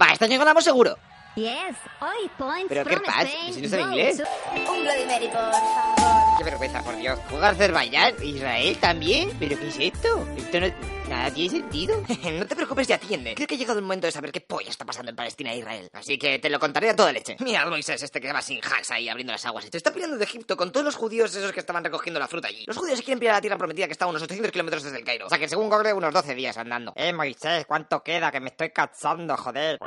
Va, este año ganamos seguro. Yes, hoy points ¿Pero qué pasa? ¿Si no sabe inglés? to- Un Bloody Mary, por favor. Qué vergüenza, por Dios. ¿Juega Azerbaiyán? ¿Israel también? ¿Pero qué es esto? Esto no... Nada tiene sentido. no te preocupes y atiende. Creo que ha llegado el momento de saber qué polla está pasando en Palestina e Israel. Así que te lo contaré a toda leche. Mira al Moisés este que va sin hacks ahí abriendo las aguas. Te está pirando de Egipto con todos los judíos esos que estaban recogiendo la fruta allí. Los judíos se quieren pillar a la tierra prometida que está a unos 800 kilómetros desde el Cairo. O sea que según Google unos 12 días andando. Eh, Moisés, ¿cuánto queda? Que me estoy cansando, joder.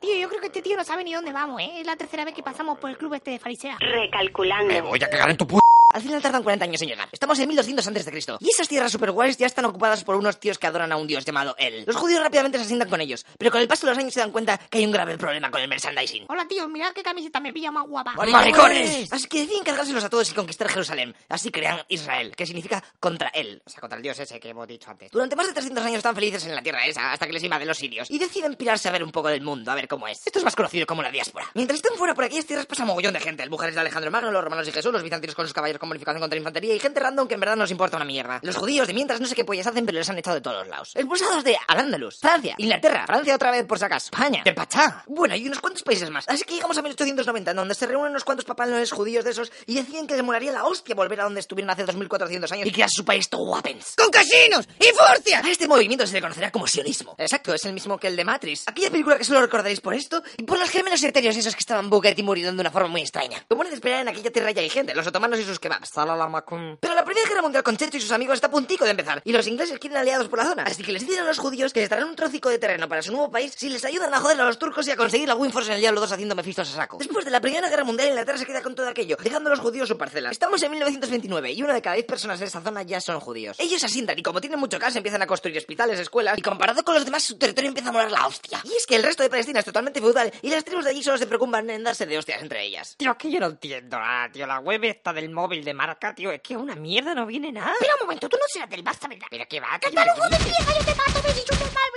Tío, yo creo que este tío no sabe ni dónde vamos, ¿eh? Es la tercera vez que pasamos por el club este de farisea. Recalculando. voy a cagar en tu p... Al final tardan 40 años en llegar. Estamos en 1200 antes de Cristo. Y esas tierras super guays ya están ocupadas por unos tíos que adoran a un dios llamado él. Los judíos rápidamente se asientan con ellos, pero con el paso de los años se dan cuenta que hay un grave problema con el merchandising. Hola, tío, mirad qué camiseta me pilla más guapa. ¡Maricones! Así que deciden cargárselos a todos y conquistar Jerusalén. Así crean Israel, que significa contra él. O sea, contra el dios ese que hemos dicho antes. Durante más de 300 años están felices en la tierra esa, hasta que les invaden los sirios. Y deciden pirarse a ver un poco del mundo, a ver cómo es. Esto es más conocido como la diáspora. Mientras están fuera por aquellas tierras pasa mogollón de gente. El mujeres de Alejandro Magno, los romanos y Jesús, los bizantinos con sus caballeros con bonificación contra infantería y gente random que en verdad no nos importa una mierda. Los judíos de mientras no sé qué pollas hacen, pero les han echado de todos los lados. Expulsados de Al-Ándalus, Francia, Inglaterra, Francia otra vez por si España, de Pachá. Bueno, y unos cuantos países más. Así que llegamos a 1890, en donde se reúnen unos cuantos papalones judíos de esos y deciden que les molaría la hostia volver a donde estuvieron hace 2400 años y crear su país todo guapens. ¡Con casinos y furcia! A este movimiento se le conocerá como sionismo. Exacto, es el mismo que el de Matrix. Aquella película que solo recordaréis por esto y por los gérmenos etéreos esos que estaban Booker y muriendo de una forma muy extraña. Como de esperar en aquella tierra ya hay gente, los otomanos y sus Salalamakum. Pero la Primera Guerra Mundial con Churchill y sus amigos está a puntico de empezar y los ingleses quieren aliados por la zona. Así que les dicen a los judíos que les darán un trocico de terreno para su nuevo país si les ayudan a joder a los turcos y a conseguir la Winforce en el Diablo 2 haciendo mefistos a saco. Después de la Primera Guerra Mundial, Inglaterra se queda con todo aquello, dejando a los judíos su parcela. Estamos en 1929 y una de cada diez personas en esta zona ya son judíos. Ellos asientan y como tienen mucho gas empiezan a construir hospitales, escuelas y comparado con los demás su territorio empieza a molar la hostia. Y es que el resto de Palestina es totalmente feudal y las tribus de allí solo se preocupan en darse de hostias entre ellas. Tío, que yo no entiendo nada, tío. La web esta del móvil de marca, tío, es que una mierda no viene nada. Espera un momento, tú no serás del basta, ¿verdad? Pero qué va, ¡Que que tal, hijo de tía, yo te mato, me has dicho bla, bla!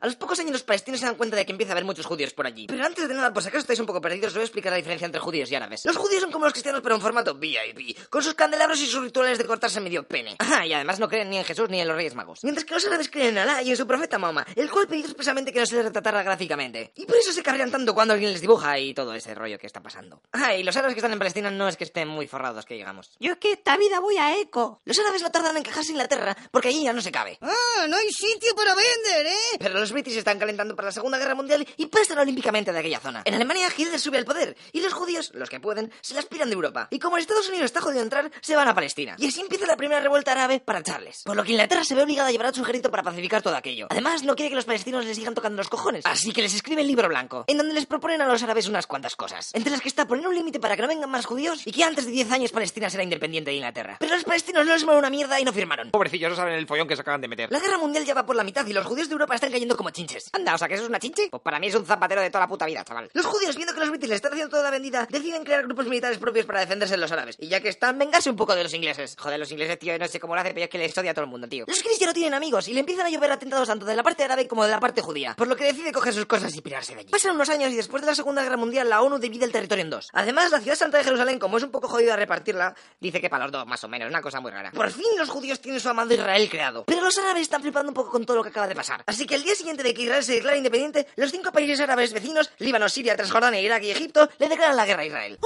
A los pocos años los palestinos se dan cuenta de que empieza a haber muchos judíos por allí. Pero antes de nada, por si acaso estáis un poco perdidos, os voy a explicar la diferencia entre judíos y árabes. Los judíos son como los cristianos, pero en formato VIP, con sus candelabros y sus rituales de cortarse medio pene. Ajá, y además no creen ni en Jesús ni en los Reyes Magos. Mientras que los árabes creen en Alá y en su profeta Mahoma, el cual pidió expresamente que no se les retratara gráficamente. Y por eso se cargan tanto cuando alguien les dibuja y todo ese rollo que está pasando. Ah, y los árabes que están en Palestina no es que estén muy forrados, que digamos. Yo es que esta vida voy a eco. Los árabes no tardan en encajarse en Inglaterra, porque allí ya no se cabe. ¡Ah, no hay sitio para vender, eh! Pero los british están calentando para la Segunda Guerra Mundial y pasan olímpicamente de aquella zona. En Alemania Hitler sube al poder y los judíos, los que pueden, se las piran de Europa. Y como Estados Unidos está jodido entrar, se van a Palestina. Y así empieza la primera revuelta árabe para echarles. Por lo que Inglaterra se ve obligada a llevar a su ejército para pacificar todo aquello. Además, no quiere que los palestinos les sigan tocando los cojones. Así que les escribe el libro blanco, en donde les proponen a los árabes unas cuantas cosas. Entre las que está poner un límite para que no vengan más judíos y que antes de 10 años Palestina será independiente de Inglaterra. Pero los palestinos no les mueve una mierda y no firmaron. Pobrecillos, no saben el follón que se acaban de meter. La guerra mundial ya va por la mitad y los judíos de Europa están cayendo como chinches. Anda, o sea que eso es una chinche. Pues para mí es un zapatero de toda la puta vida, chaval. Los judíos, viendo que los british les están haciendo toda la vendida, deciden crear grupos militares propios para defenderse de los árabes. Y ya que están, vengarse un poco de los ingleses. Joder, los ingleses, tío, no sé cómo lo hacen, pero es que les odia a todo el mundo, tío. Los cristianos no tienen amigos y le empiezan a llover atentados tanto de la parte árabe como de la parte judía. Por lo que decide coger sus cosas y pirarse de allí. Pasan unos años y después de la Segunda Guerra Mundial, la ONU divide el territorio en dos. Además, la ciudad santa de Jerusalén, como es un poco jodida repartirla, dice que para los dos, más o menos, una cosa muy rara. Por fin los judíos tienen su amado Israel creado. Pero los árabes están flipando un poco con todo lo que acaba de pasar. Así que el día siguiente de que Israel se declara independiente, los cinco países árabes vecinos, Líbano, Siria, Transjordania, Irak y Egipto, le declaran la guerra a Israel.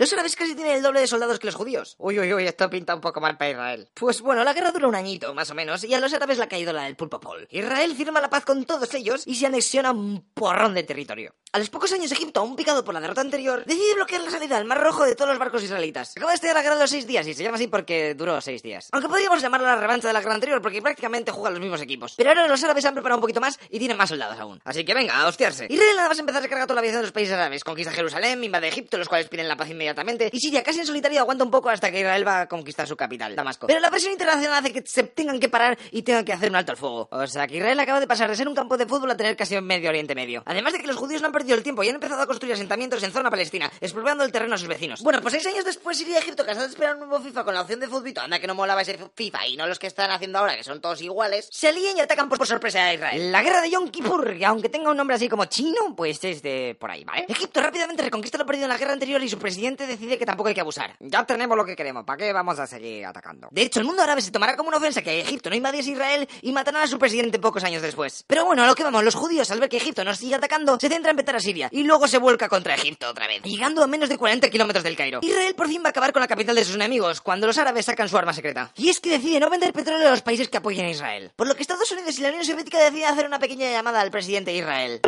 Los árabes casi tienen el doble de soldados que los judíos. Uy, uy, uy, esto pinta un poco mal para Israel. Pues bueno, la guerra dura un añito, más o menos, y a los árabes le ha caído la del pulpo Paul. Israel firma la paz con todos ellos y se anexiona un porrón de territorio. A los pocos años, Egipto, aún picado por la derrota anterior, decide bloquear la salida al Mar Rojo de todos los barcos israelitas. Acaba de estallar la guerra de los seis días y se llama así porque duró seis días. Aunque podríamos llamarla la revancha de la guerra anterior porque prácticamente juegan los mismos equipos. Pero ahora los árabes han preparado un poquito más y tienen más soldados aún. Así que venga, a hostiarse. Israel nada más empezar a cargar toda la aviación de los países árabes. Conquista Jerusalén, invade Egipto, los cuales piden la paz inmediatamente. Y Siria casi en solitario aguanta un poco hasta que Israel va a conquistar su capital, Damasco. Pero la presión internacional hace que se tengan que parar y tengan que hacer un alto al fuego. O sea que Israel acaba de pasar de ser un campo de fútbol a tener casi un Medio Oriente Medio. Además de que los judíos no han perdido el tiempo y han empezado a construir asentamientos en zona palestina, expropiando el terreno a sus vecinos. Bueno, pues seis años después Siria y Egipto, cansados de esperar un nuevo FIFA con la opción de futbito, anda que no molaba ese FIFA y no los que están haciendo ahora, que son todos iguales, se alían y atacan por, por sorpresa a Israel. La guerra de Yom Kippur, que aunque tenga un nombre así como chino, pues es de por ahí, ¿vale? Egipto rápidamente reconquista lo perdido en la guerra anterior y su presidente finalmente decide que tampoco hay que abusar. Ya tenemos lo que queremos, ¿para qué vamos a seguir atacando? De hecho, el mundo árabe se tomará como una ofensa que Egipto no invadiese Israel y matarán a su presidente pocos años después. Pero bueno, a lo que vamos, los judíos al ver que Egipto nos sigue atacando, se centra en petar a Siria y luego se vuelca contra Egipto otra vez, llegando a menos de 40 kilómetros del Cairo. Israel por fin va a acabar con la capital de sus enemigos cuando los árabes sacan su arma secreta. Y es que decide no vender petróleo a los países que apoyen a Israel. Por lo que Estados Unidos y la Unión Soviética deciden hacer una pequeña llamada al presidente de Israel.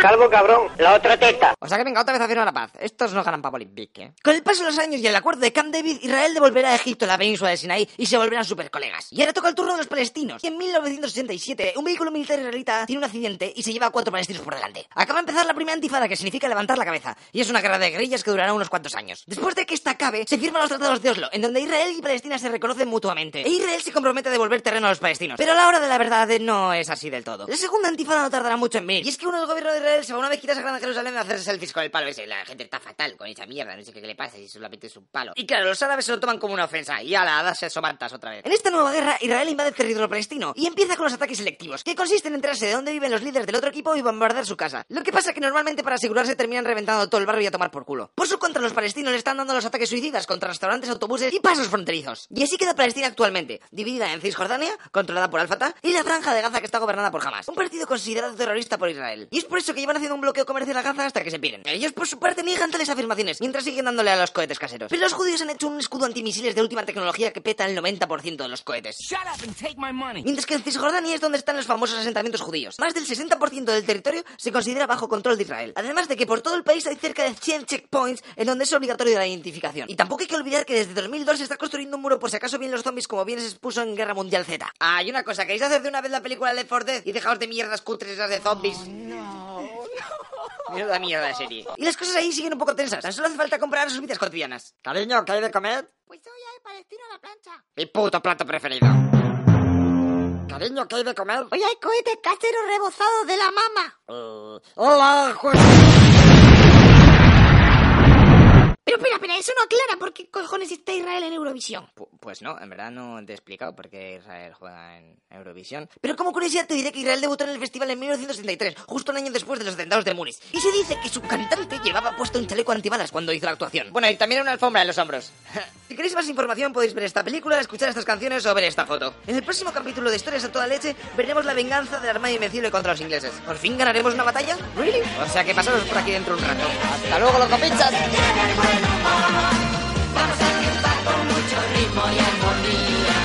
Calvo cabrón, la otra teta. O sea que venga otra vez a firmar la paz. Estos no ganan ¿eh? Con el paso de los años y el acuerdo de Camp David, Israel devolverá a Egipto la península de Sinaí y se volverán super colegas. Y ahora toca el turno de los palestinos. Y en 1987, un vehículo militar israelita tiene un accidente y se lleva a cuatro palestinos por delante. Acaba de empezar la primera antifada, que significa levantar la cabeza. Y es una guerra de guerrillas que durará unos cuantos años. Después de que esta acabe, se firman los tratados de Oslo, en donde Israel y Palestina se reconocen mutuamente. E Israel se compromete a devolver terreno a los palestinos. Pero a la hora de la verdad no es así del todo. La segunda antifada no tardará mucho en venir. Y es que uno del gobierno de Israel se va una vez quitas a Gran Jerusalén a hacerse selfies con el palo ese. La gente está fatal con esa mierda, no sé qué le pasa y solamente es un palo. Y claro, los árabes se lo toman como una ofensa. Y ala, a darse somantas otra vez. En esta nueva guerra, Israel invade el territorio palestino y empieza con los ataques selectivos, que consisten en enterarse de dónde viven los líderes del otro equipo y bombardear su casa. Lo que pasa que normalmente para asegurarse terminan reventando todo el barrio y a tomar por culo. Por su contra, los palestinos le están dando los ataques suicidas contra restaurantes, autobuses y pasos fronterizos. Y así queda Palestina actualmente, dividida en Cisjordania, controlada por Al-Fatah, y la franja de Gaza que está gobernada por Hamas, un partido considerado terrorista por Israel. Y es por eso que llevan haciendo un bloqueo comercial a Gaza hasta que se piren. Ellos por su parte niegan tales afirmaciones, mientras siguen dándole a los cohetes caseros. Pero los judíos han hecho un escudo antimisiles de última tecnología que peta el 90% de los cohetes. Mientras que en Cisjordania es donde están los famosos asentamientos judíos. Más del 60% del territorio se considera bajo control de Israel. Además de que por todo el país hay cerca de 100 checkpoints en donde es obligatorio la identificación. Y tampoco hay que olvidar que desde 2002 se está construyendo un muro por si acaso vienen los zombies como bien se expuso en Guerra Mundial Z. Ah, y una cosa, ¿queréis hacer de una vez la película Left 4 Dead y dejaos de mierdas cutres esas de zombies? Mierda mierda de serie. Y las cosas ahí siguen un poco tensas. Tan solo hace falta comprar sus vidas cotidianas. Cariño, ¿qué hay de comer? Pues hoy hay palestino a la plancha. Mi puto plato preferido. Cariño, ¿qué hay de comer? Hoy hay cohete casero rebozado de la mama. Eh, hola, juez. Pero espera, espera, eso no aclara por qué cojones está Israel en Eurovisión. Pues no, en verdad no te he explicado por qué Israel juega en Eurovisión. Pero como curiosidad te diré que Israel debutó en el festival en 1973, justo un año después de los atentados de Múnich. Y se dice que su cantante llevaba puesto un chaleco antibalas cuando hizo la actuación. Bueno, y también una alfombra en los hombros. si queréis más información podéis ver esta película, escuchar estas canciones o ver esta foto. En el próximo capítulo de Historias a toda leche veremos la venganza del arma invencible contra los ingleses. ¿Por fin ganaremos una batalla? ¿Really? O sea que pasaros por aquí dentro un rato. ¡Hasta luego, los copinchas!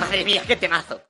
Madre mía, qué temazo.